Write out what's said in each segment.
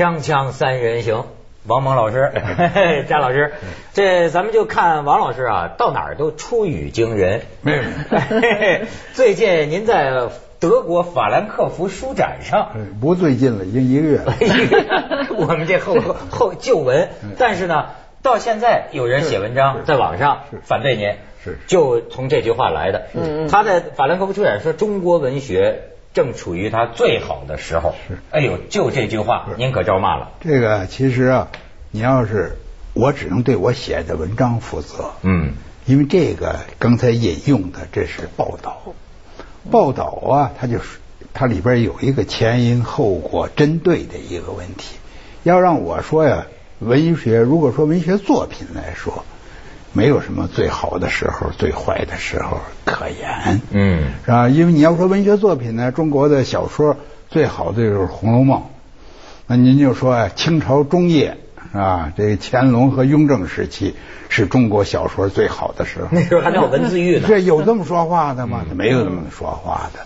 锵锵三人行，王蒙老师，詹老师，这咱们就看王老师啊，到哪儿都出语惊人。没有，最近您在德国法兰克福书展上，不最近了，已经一个月了。我们这后后旧闻，但是呢，到现在有人写文章在网上反对您，是。就从这句话来的。嗯嗯。他在法兰克福书展说中国文学正处于他最好的时候。是哎呦，就这句话，您可招骂了。这个其实啊，你要是我只能对我写的文章负责，嗯因为这个刚才引用的这是报道，报道啊，它就是它里边有一个前因后果针对的一个问题。要让我说呀，文学如果说文学作品来说，没有什么最好的时候、最坏的时候可言。嗯是吧？因为你要说文学作品呢，中国的小说最好的就是《红楼梦》，那您就说啊，清朝中叶是吧，这个乾隆和雍正时期是中国小说最好的时候。那时候还没有文字狱呢。这有这么说话的吗？没有这么说话的。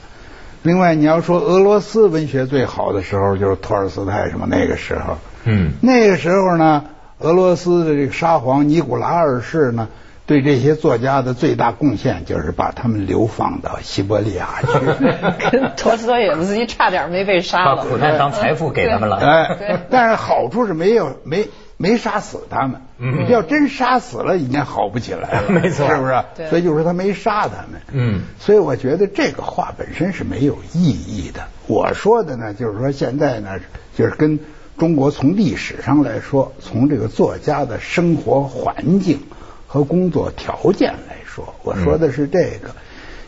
另外，你要说俄罗斯文学最好的时候，就是托尔斯泰什么那个时候。嗯那个时候呢，俄罗斯的这个沙皇尼古拉二世呢，对这些作家的最大贡献就是把他们流放到西伯利亚去。跟陀思妥耶夫斯基差点没被杀了。把苦难当财富给他们了。哎，但是好处是没有没没杀死他们。嗯要真杀死了，已经好不起来了。没错是不是？所以就是说他没杀他们。嗯所以我觉得这个话本身是没有意义的。我说的呢，就是说现在呢，就是跟中国从历史上来说，从这个作家的生活环境和工作条件来说，我说的是这个。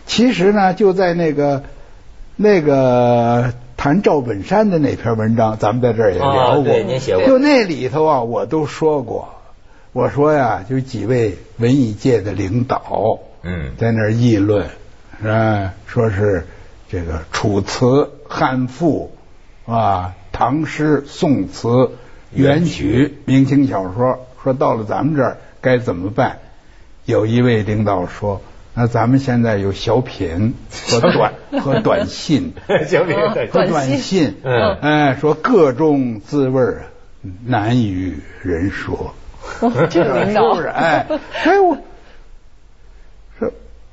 其实呢，就在那个那个谈赵本山的那篇文章，咱们在这儿也聊啊过。对您写过就那里头啊，我都说过，我说呀，就几位文艺界的领导，嗯在那儿议论，是吧？说是这个楚辞、汉赋啊、唐诗、宋词、元曲、明清小说，说到了咱们这儿该怎么办？有一位领导说。那咱们现在有小品和短 和短信，小品和短信短信，嗯哎，说各种滋味难与人说。这个领导是不是？哎，所以我说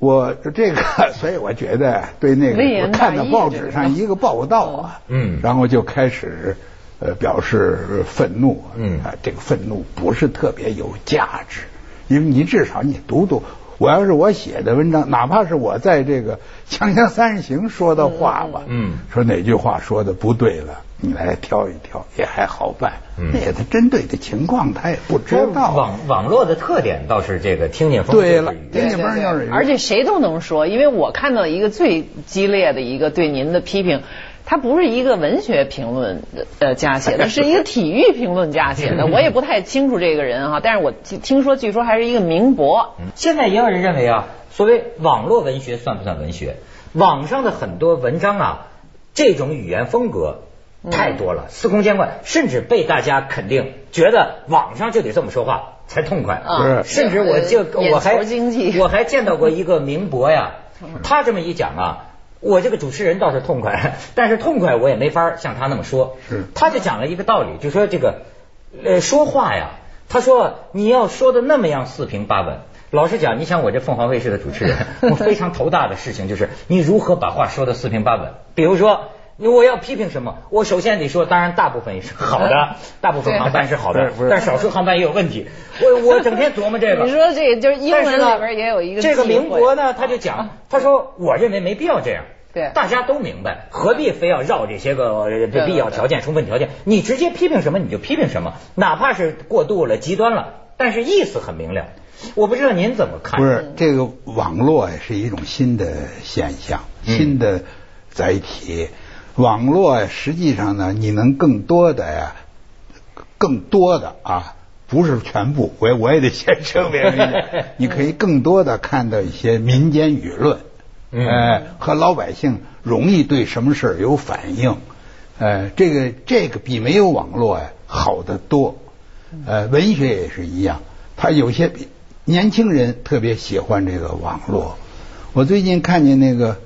我这个，所以我觉得对那个我看到报纸上一个报道啊，嗯。然后就开始呃表示愤怒，嗯。啊，这个愤怒不是特别有价值，因为你至少你读读。我要是我写的文章，哪怕是我在这个《锵锵三人行》说的话吧，嗯。说哪句话说的不对了，你来挑一挑也还好办。嗯那他针对的情况他也不知道。网网络的特点倒是这个听见风对了听见风就是而且谁都能说，因为我看到一个最激烈的一个对您的批评，他不是一个文学评论呃家写的，是一个体育评论家写的。我也不太清楚这个人哈，但是我听听说据说还是一个名博。现在也有人认为啊，所谓网络文学算不算文学？网上的很多文章啊，这种语言风格太多了，司空见惯，甚至被大家肯定，觉得网上就得这么说话才痛快。啊甚至我就呃我还我还见到过一个名博呀，他这么一讲啊。我这个主持人倒是痛快，但是痛快我也没法像他那么说。是他就讲了一个道理，就说这个呃说话呀，他说你要说的那么样四平八稳。老实讲，你想我这凤凰卫视的主持人，我非常头大的事情就是你如何把话说的四平八稳。比如说，我要批评什么，我首先得说，当然大部分也是好的，大部分航班是好的是，但是少数航班也有问题。我我整天琢磨这个。你说这个就是英文里边也有一个这个民国呢，他就讲，他说我认为没必要这样。对大家都明白，何必非要绕这些个必要条件、充分条件？你直接批评什么你就批评什么，哪怕是过度了、极端了，但是意思很明了。我不知道您怎么看？不是这个网络呀，是一种新的现象，嗯新的载体。网络呀，实际上呢，你能更多的呀，更多的啊，不是全部，我也我也得先声明一下，你可以更多的看到一些民间舆论，嗯呃，和老百姓容易对什么事儿有反应，呃，这个这个比没有网络呀好得多。呃，文学也是一样，他有些年轻人特别喜欢这个网络。我最近看见那个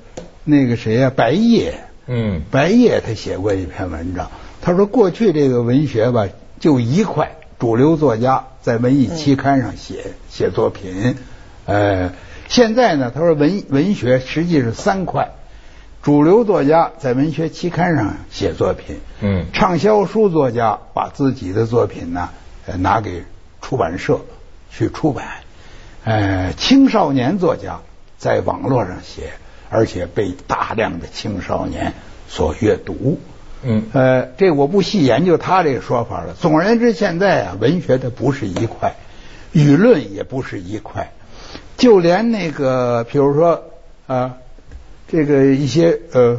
那个谁呀、白夜，嗯。白夜他写过一篇文章，他他说过去这个文学吧，就一块，主流作家在文艺期刊上写写作品，呃，现在呢，他说文文学实际是三块，主流作家在文学期刊上写作品，嗯。畅销书作家把自己的作品呢呃拿给出版社去出版，呃，青少年作家在网络上写，而且被大量的青少年所阅读。嗯呃，这我不细研究他这个说法了。总而言之，现在啊，文学它不是一块，舆论也不是一块，就连那个，比如说啊，这个一些呃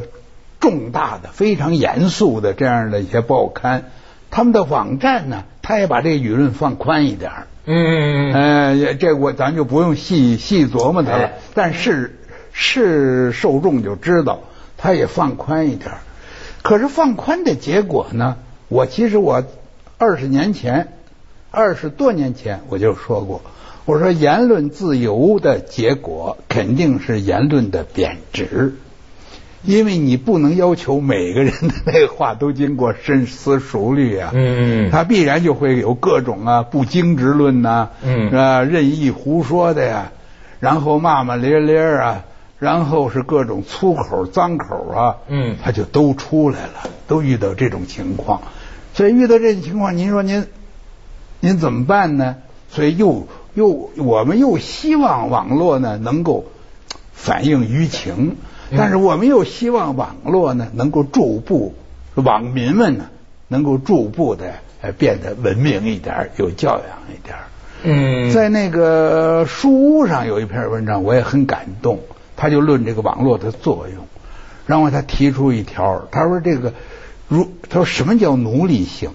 重大的、非常严肃的这样的一些报刊，他们的网站呢，他也把这个舆论放宽一点儿。嗯嗯呃，也这我咱就不用细细琢磨它了哎，但是是受众就知道，他也放宽一点儿。可是放宽的结果呢？我其实我二十年前，二十多年前我就说过，我说言论自由的结果肯定是言论的贬值。因为你不能要求每个人的那话都经过深思熟虑啊，嗯嗯他必然就会有各种啊不经之论呐、嗯啊任意胡说的呀，然后骂骂咧咧啊，然后是各种粗口脏口啊，嗯他就都出来了，都遇到这种情况，所以遇到这种情况，您说您您怎么办呢？所以又又我们又希望网络呢能够反映舆情，但是我们又希望网络呢能够逐步网民们呢能够逐步的呃变得文明一点，有教养一点。嗯，在那个书屋上有一篇文章，我也很感动。他就论这个网络的作用，然后他提出一条，他说这个如他说什么叫奴隶性？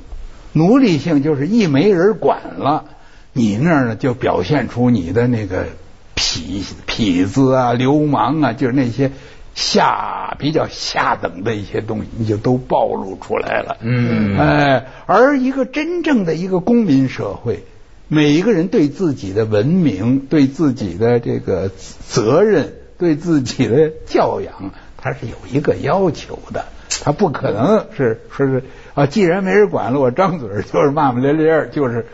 奴隶性就是一没人管了，你那儿呢就表现出你的那个痞痞子啊、流氓啊，就是那些下比较下等的一些东西，你就都暴露出来了。嗯哎，而一个真正的一个公民社会，每一个人对自己的文明、对自己的这个责任、对自己的教养，他是有一个要求的。他不可能是说是啊，既然没人管了，我张嘴就是骂骂咧咧，就是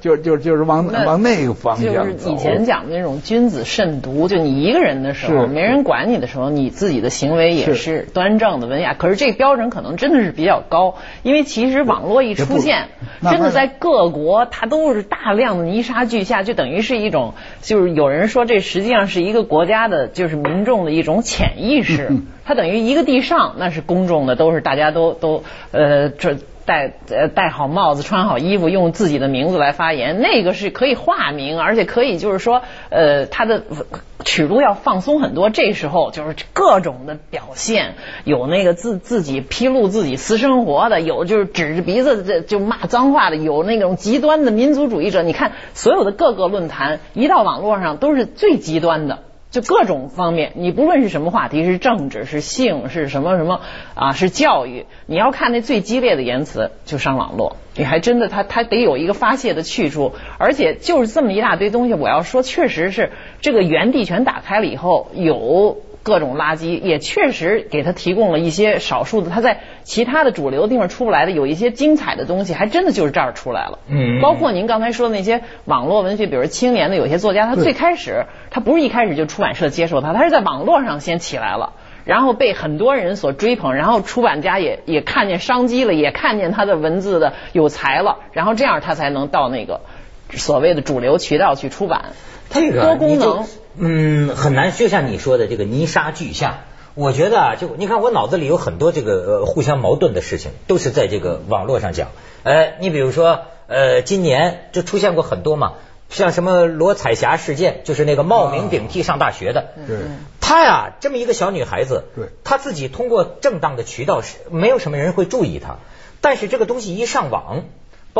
就就就就是往往那个方向就是。以前讲的那种君子慎独，就你一个人的时候，没人管你的时候，你自己的行为也是是端正的、文雅。可是这个标准可能真的是比较高，因为其实网络一出现，真的在各国它都是大量的泥沙俱下，就等于是一种，就是有人说这实际上是一个国家的，就是民众的一种潜意识。嗯它等于一个地上那是公众的，都是大家都都呃这。戴呃戴好帽子，穿好衣服，用自己的名字来发言，那个是可以化名，而且可以就是说，呃，他的尺度要放松很多。这时候就是各种的表现，有那个自自己披露自己私生活的，有就是指着鼻子这就骂脏话的，有那种极端的民族主义者。你看所有的各个论坛，一到网络上都是最极端的。就各种方面，你不论是什么话题，是政治，是性，是什么什么啊，是教育，你要看那最激烈的言辞，就上网络。你还真的，他他得有一个发泄的去处，而且就是这么一大堆东西，我要说，确实是这个原地全打开了以后，有各种垃圾，也确实给他提供了一些少数的他在其他的主流地方出不来的，有一些精彩的东西，还真的就是这儿出来了。嗯包括您刚才说的那些网络文学，比如青年的有些作家，他最开始他不是一开始就出版社接受他，他是在网络上先起来了。然后被很多人所追捧，然后出版家也也看见商机了，也看见他的文字的有才了，然后这样他才能到那个所谓的主流渠道去出版。它这个多功能嗯，很难。就像你说的这个泥沙俱下，我觉得啊，就你看我脑子里有很多这个呃互相矛盾的事情，都是在这个网络上讲。呃，你比如说，呃，今年就出现过很多嘛，像什么罗彩霞事件，就是那个冒名顶替上大学的。对她呀，这么一个小女孩子，对她自己通过正当的渠道是没有什么人会注意她，但是这个东西一上网，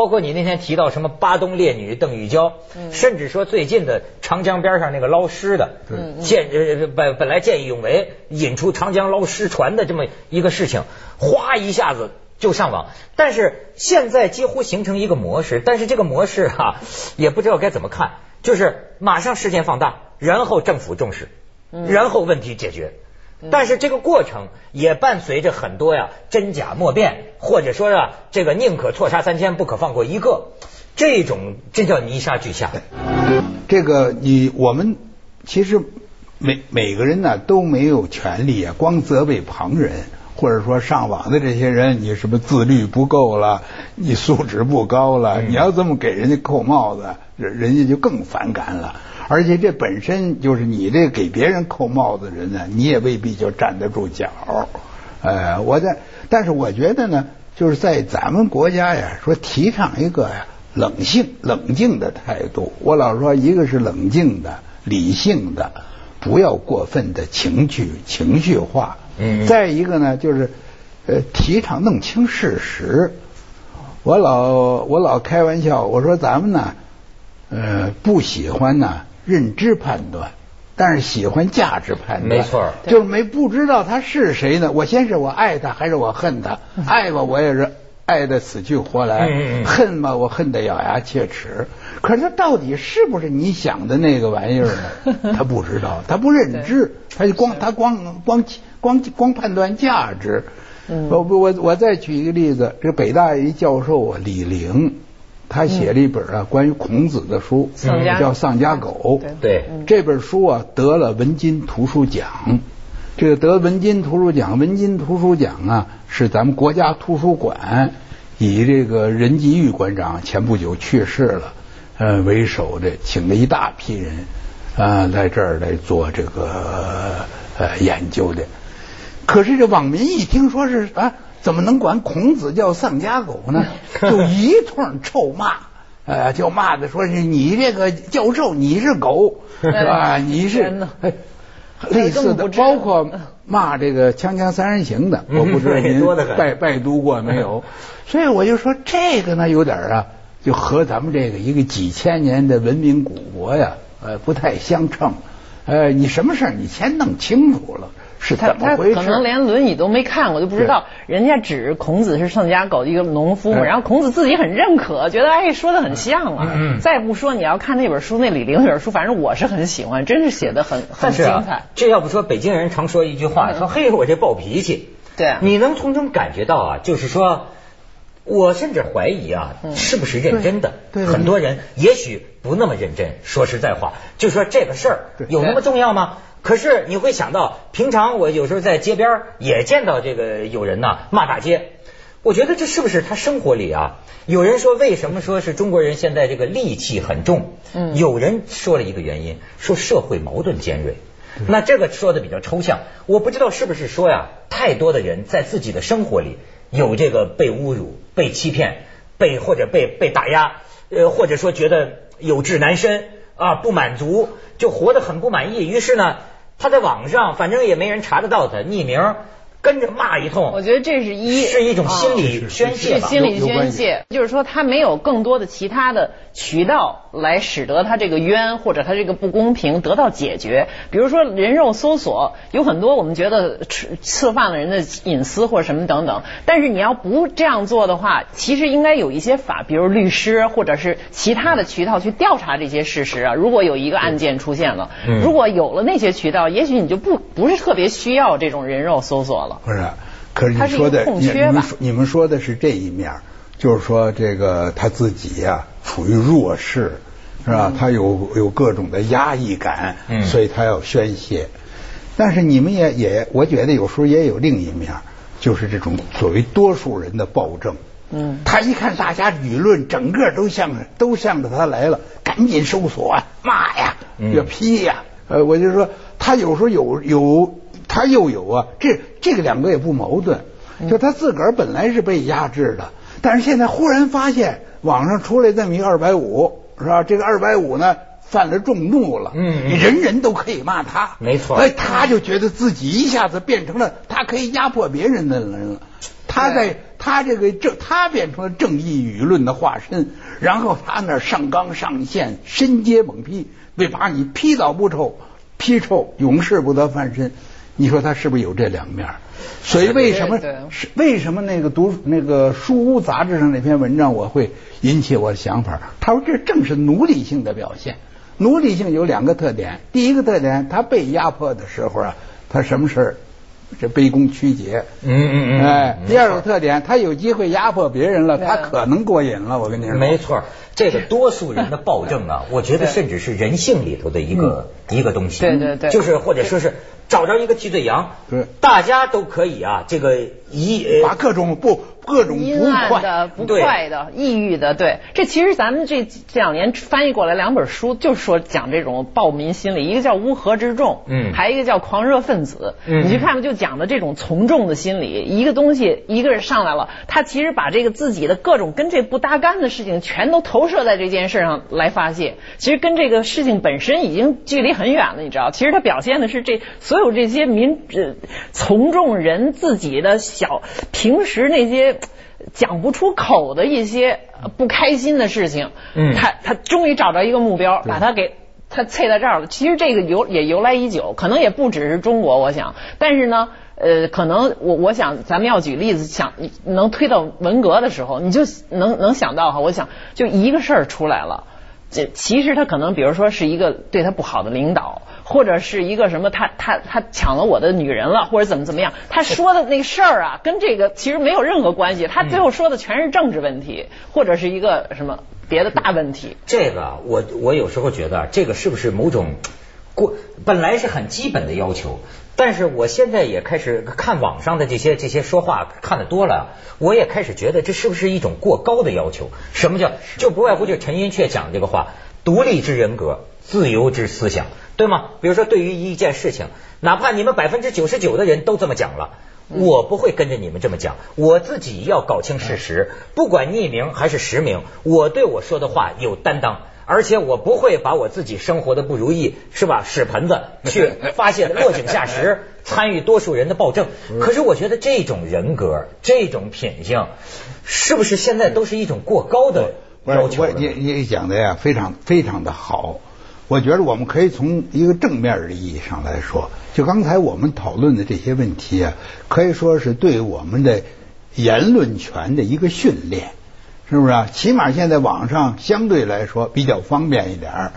包括你那天提到什么巴东烈女邓玉娇，甚至说最近的长江边上那个捞尸的，见呃本本来见义勇为，引出长江捞尸船的这么一个事情，哗一下子。就上网，但是现在几乎形成一个模式，但是这个模式哈、也不知道该怎么看，就是马上事件放大，然后政府重视，然后问题解决。但是这个过程也伴随着很多呀真假莫辨，或者说呀这个宁可错杀三千，不可放过一个，这种这叫泥沙俱下。这个你我们其实每每个人呢都没有权利啊，光责备旁人，或者说上网的这些人，你什么自律不够了，你素质不高了，你要这么给人家扣帽子，人人家就更反感了。而且这本身就是你这给别人扣帽子的人呢，你也未必就站得住脚。呃，我在，但是我觉得呢，就是在咱们国家呀，说提倡一个呀冷静、冷静的态度。我老说，一个是冷静的、理性的，不要过分的情绪情绪化。嗯。再一个呢，就是呃，提倡弄清事实。我老我老开玩笑，我说咱们呢，呃，不喜欢呢。认知判断，但是喜欢价值判断，没错，就是没不知道他是谁呢？我先是我爱他还是我恨他？爱吧，我也是爱的死去活来；恨吧，我恨得咬牙切齿。可是他到底是不是你想的那个玩意儿呢？他不知道，他不认知，他就光他光光光光判断价值。我我我再举一个例子，这北大一教授啊，李玲。他写了一本啊关于孔子的书，叫《丧家狗》。对，这本书啊得了文津图书奖。这个得文津图书奖，文津图书奖啊是咱们国家图书馆以这个任继玉馆长前不久去世了，呃为首的，请了一大批人啊在这儿来做这个呃研究的。可是这网民一听说是啊。怎么能管孔子叫丧家狗呢？就一通臭骂，呃，就骂的说是你这个教授你是狗 是吧？你是类似的，包括骂这个《锵锵三人行》的，我不知道您拜拜读过没有？所以我就说这个呢，有点啊，就和咱们这个一个几千年的文明古国呀，呃，不太相称。呃，你什么事儿你先弄清楚了。是他他可能连《论语》都没看过，就不知道人家指孔子是丧家狗一个农夫，然后孔子自己很认可，觉得哎说的很像啊。再不说你要看那本书，那李陵那本书，反正我是很喜欢，真是写的很很精彩。这要不说北京人常说一句话，说嘿我这暴脾气。对，你能从中感觉到啊，就是说，我甚至怀疑啊，是不是认真的？很多人也许不那么认真。说实在话，就说这个事儿有那么重要吗？可是你会想到，平常我有时候在街边也见到这个有人呐骂大街，我觉得这是不是他生活里啊？有人说为什么说是中国人现在这个戾气很重？嗯，有人说了一个原因，说社会矛盾尖锐。那这个说的比较抽象，我不知道是不是说呀，太多的人在自己的生活里有这个被侮辱、被欺骗、被或者被被打压，呃，或者说觉得有志难伸啊，不满足，就活得很不满意，于是呢。他在网上，反正也没人查得到他，匿名。跟着骂一通，我觉得这是一是一种心理宣泄，心理宣泄，就是说他没有更多的其他的渠道来使得他这个冤或者他这个不公平得到解决。比如说人肉搜索，有很多我们觉得刺犯了人的隐私或者什么等等，但是你要不这样做的话，其实应该有一些法，比如律师或者是其他的渠道去调查这些事实啊。如果有一个案件出现了，如果有了那些渠道，也许你就不不是特别需要这种人肉搜索了。不是，可是你说的，你们你们说的是这一面，就是说这个他自己呀处于弱势，是吧？他有有各种的压抑感，所以他要宣泄。但是你们也也，我觉得有时候也有另一面，就是这种所谓多数人的暴政。嗯，他一看大家舆论整个都向都向着他来了，赶紧搜索啊，骂呀，要批呀。呃，我就说他有时候有有。他又有啊，这这个两个也不矛盾，就他自个儿本来是被压制的，但是现在忽然发现网上出来这么一个二百五，是吧？这个二百五呢犯了众怒了，嗯，人人都可以骂他，没错，哎，他就觉得自己一下子变成了他可以压迫别人的人了，他在他这个正他变成了正义舆论的化身，然后他那上纲上线，深揭猛批，为把你批倒不臭，批臭永世不得翻身。你说他是不是有这两面？所以为什么是为什么那个读那个书屋杂志上那篇文章我会引起我的想法？他说这正是奴隶性的表现。奴隶性有两个特点，第一个特点，他被压迫的时候啊，他什么事儿这卑躬屈节。嗯嗯嗯。哎，第二个特点，他有机会压迫别人了，他可能过瘾了。我跟你说，没错，这个多数人的暴政啊，我觉得甚至是人性里头的一个一个东西。对对对，就是或者说是找着一个替罪羊，对，大家都可以啊，这个一把各种不。各种不快。的、不快的、抑郁的，对，这其实咱们这这两年翻译过来两本书，就是说讲这种暴民心理，一个叫乌合之众，嗯，还一个叫狂热分子，嗯，你去看看，就讲的这种从众的心理，一个东西一个人上来了，他其实把这个自己的各种跟这不搭干的事情，全都投射在这件事上来发泄，其实跟这个事情本身已经距离很远了，你知道，其实他表现的是这所有这些民呃从众人自己的小平时那些。讲不出口的一些不开心的事情，嗯，他他终于找着一个目标，把他给他测在这儿了。其实这个由也由来已久，可能也不只是中国，我想。但是呢，呃，可能我我想咱们要举例子，想能推到文革的时候，你就能能想到哈，我想就一个事儿出来了。这其实他可能，比如说是一个对他不好的领导，或者是一个什么，他他他抢了我的女人了，或者怎么怎么样，他说的那事儿啊，跟这个其实没有任何关系。他最后说的全是政治问题，或者是一个什么别的大问题。这个我我有时候觉得，这个是不是某种过本来是很基本的要求？但是我现在也开始看网上的这些这些说话看的多了，我也开始觉得这是不是一种过高的要求？什么叫就不外乎就陈寅恪讲这个话，独立之人格，自由之思想，对吗？比如说对于一件事情，哪怕你们百分之九十九的人都这么讲了，我不会跟着你们这么讲，我自己要搞清事实，不管匿名还是实名，我对我说的话有担当。而且我不会把我自己生活的不如意是吧屎盆子 去发泄落井下石，参与多数人的暴政。可是我觉得这种人格、这种品性，是不是现在都是一种过高的要求？你你讲的呀，非常非常的好。我觉得我们可以从一个正面的意义上来说，就刚才我们讨论的这些问题啊，可以说是对我们的言论权的一个训练。是不是啊？起码现在网上相对来说比较方便一点儿，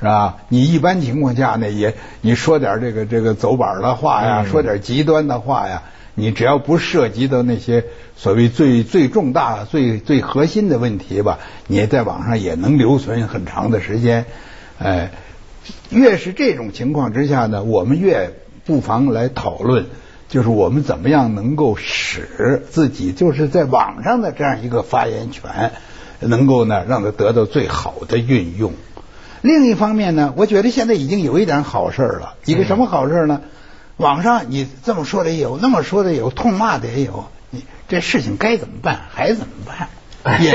是吧？你一般情况下呢，也你说点这个这个走板的话呀，说点极端的话呀，你只要不涉及到那些所谓最最重大、最最核心的问题吧，你在网上也能留存很长的时间。哎，越是这种情况之下呢，我们越不妨来讨论。就是我们怎么样能够使自己就是在网上的这样一个发言权，能够呢让它得到最好的运用。另一方面呢，我觉得现在已经有一点好事了。一个什么好事呢？网上你这么说的也有，那么说的有，痛骂的也有。你这事情该怎么办还怎么办？也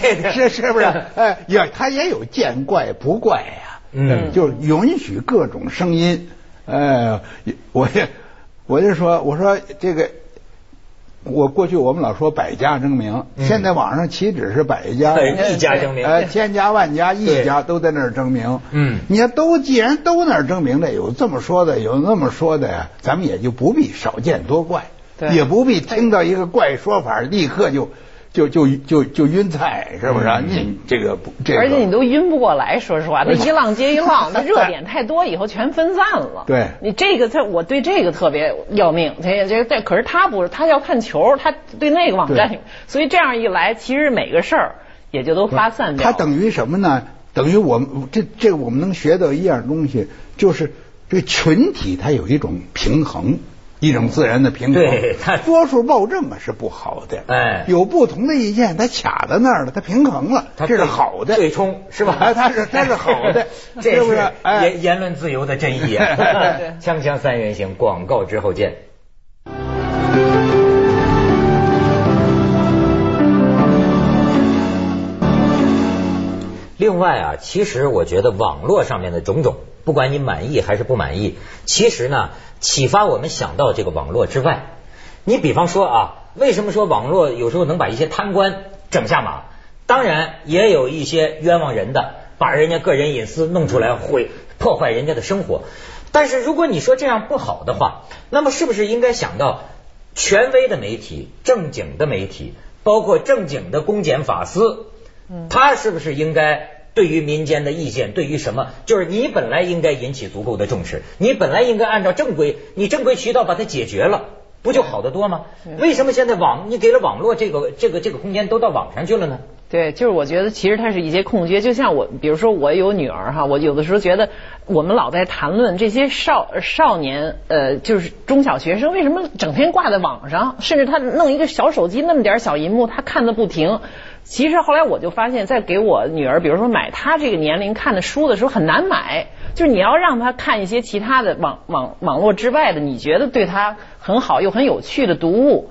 这个 是是不是？哎，也他也有见怪不怪呀。嗯，就允许各种声音。呃，我也。我就说，我说这个，我过去我们老说百家争鸣，现在网上岂止是百家，一家争鸣，呃，千家万家一家都在那儿争鸣。嗯，你看都既然都那儿争鸣的，有这么说的，有那么说的呀，咱们也就不必少见多怪，也不必听到一个怪说法立刻就。就就就就晕菜是不是？你这个不，这而且你都晕不过来，说实话，那一浪接一浪，那热点太多，以后全分散了。对，你这个他，我对这个特别要命。这这这，可是他不是，他要看球，他对那个网站，所以这样一来，其实每个事儿也就都发散掉。他等于什么呢？等于我们这这我们能学到一样东西，就是这群体它有一种平衡。一种自然的平衡，对，多数暴政啊是不好的，哎，有不同的意见，它卡在那儿了，它平衡了，这是好的，对冲是吧？它是它是好的，是不是？言言论自由的真意啊！锵锵三人行，广告之后见。另外啊，其实我觉得网络上面的种种，不管你满意还是不满意，其实呢。启发我们想到这个网络之外，你比方说啊，为什么说网络有时候能把一些贪官整下马？当然也有一些冤枉人的，把人家个人隐私弄出来，毁破坏人家的生活。但是如果你说这样不好的话，那么是不是应该想到权威的媒体、正经的媒体，包括正经的公检法司，他是不是应该对于民间的意见，对于什么，就是你本来应该引起足够的重视，你本来应该按照正规，你正规渠道把它解决了。不就好得多吗？为什么现在网你给了网络这个这个这个空间都到网上去了呢？对，就是我觉得其实它是一些空缺，就像我，比如说我有女儿哈，我有的时候觉得我们老在谈论这些少少年呃，就是中小学生为什么整天挂在网上，甚至他弄一个小手机那么点小银幕，他看的不停。其实后来我就发现，在给我女儿，比如说买她这个年龄看的书的时候，很难买。就是你要让她看一些其他的网网网络之外的，你觉得对她很好又很有趣的读物。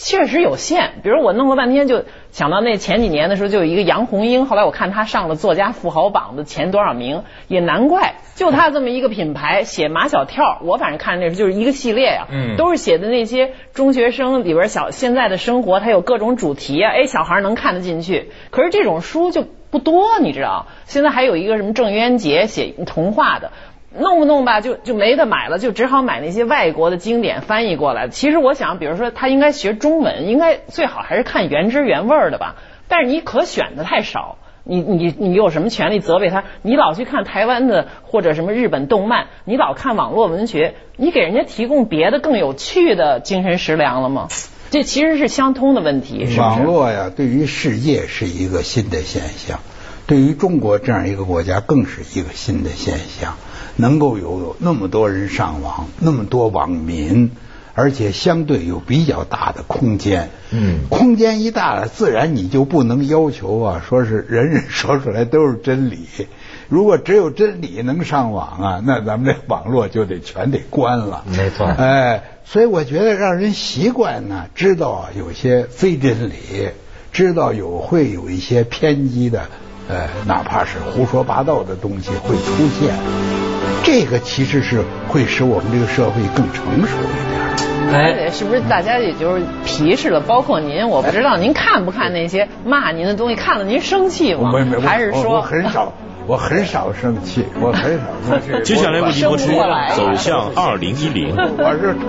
确实有限，比如我弄了半天就想到那前几年的时候就有一个杨红樱，后来我看她上了作家富豪榜的前多少名，也难怪，就她这么一个品牌写马小跳，我反正看那就是一个系列呀，嗯，都是写的那些中学生里边小现在的生活，它有各种主题啊，哎，小孩能看得进去，可是这种书就不多，你知道，现在还有一个什么郑渊洁写童话的。弄不弄吧，就就没得买了，就只好买那些外国的经典翻译过来。其实我想，比如说他应该学中文，应该最好还是看原汁原味的吧。但是你可选的太少，你你你有什么权利责备他？你老去看台湾的或者什么日本动漫，你老看网络文学，你给人家提供别的更有趣的精神食粮了吗？这其实是相通的问题。网络呀，对于世界是一个新的现象，对于中国这样一个国家更是一个新的现象。能够有那么多人上网，那么多网民，而且相对有比较大的空间。嗯，空间一大了，自然你就不能要求啊，说是人人说出来都是真理。如果只有真理能上网啊，那咱们这网络就得全得关了。没错。哎，所以我觉得让人习惯呢，知道有些非真理，知道有会有一些偏激的，呃，哪怕是胡说八道的东西会出现。这个其实是会使我们这个社会更成熟一点。哎，是不是大家也就是皮实了？包括您，我不知道您看不看那些骂您的东西，看了您生气吗？还是说我很少，我很少生气，我很少生气。接下来为您播出《走向二零一零》。我是瞅。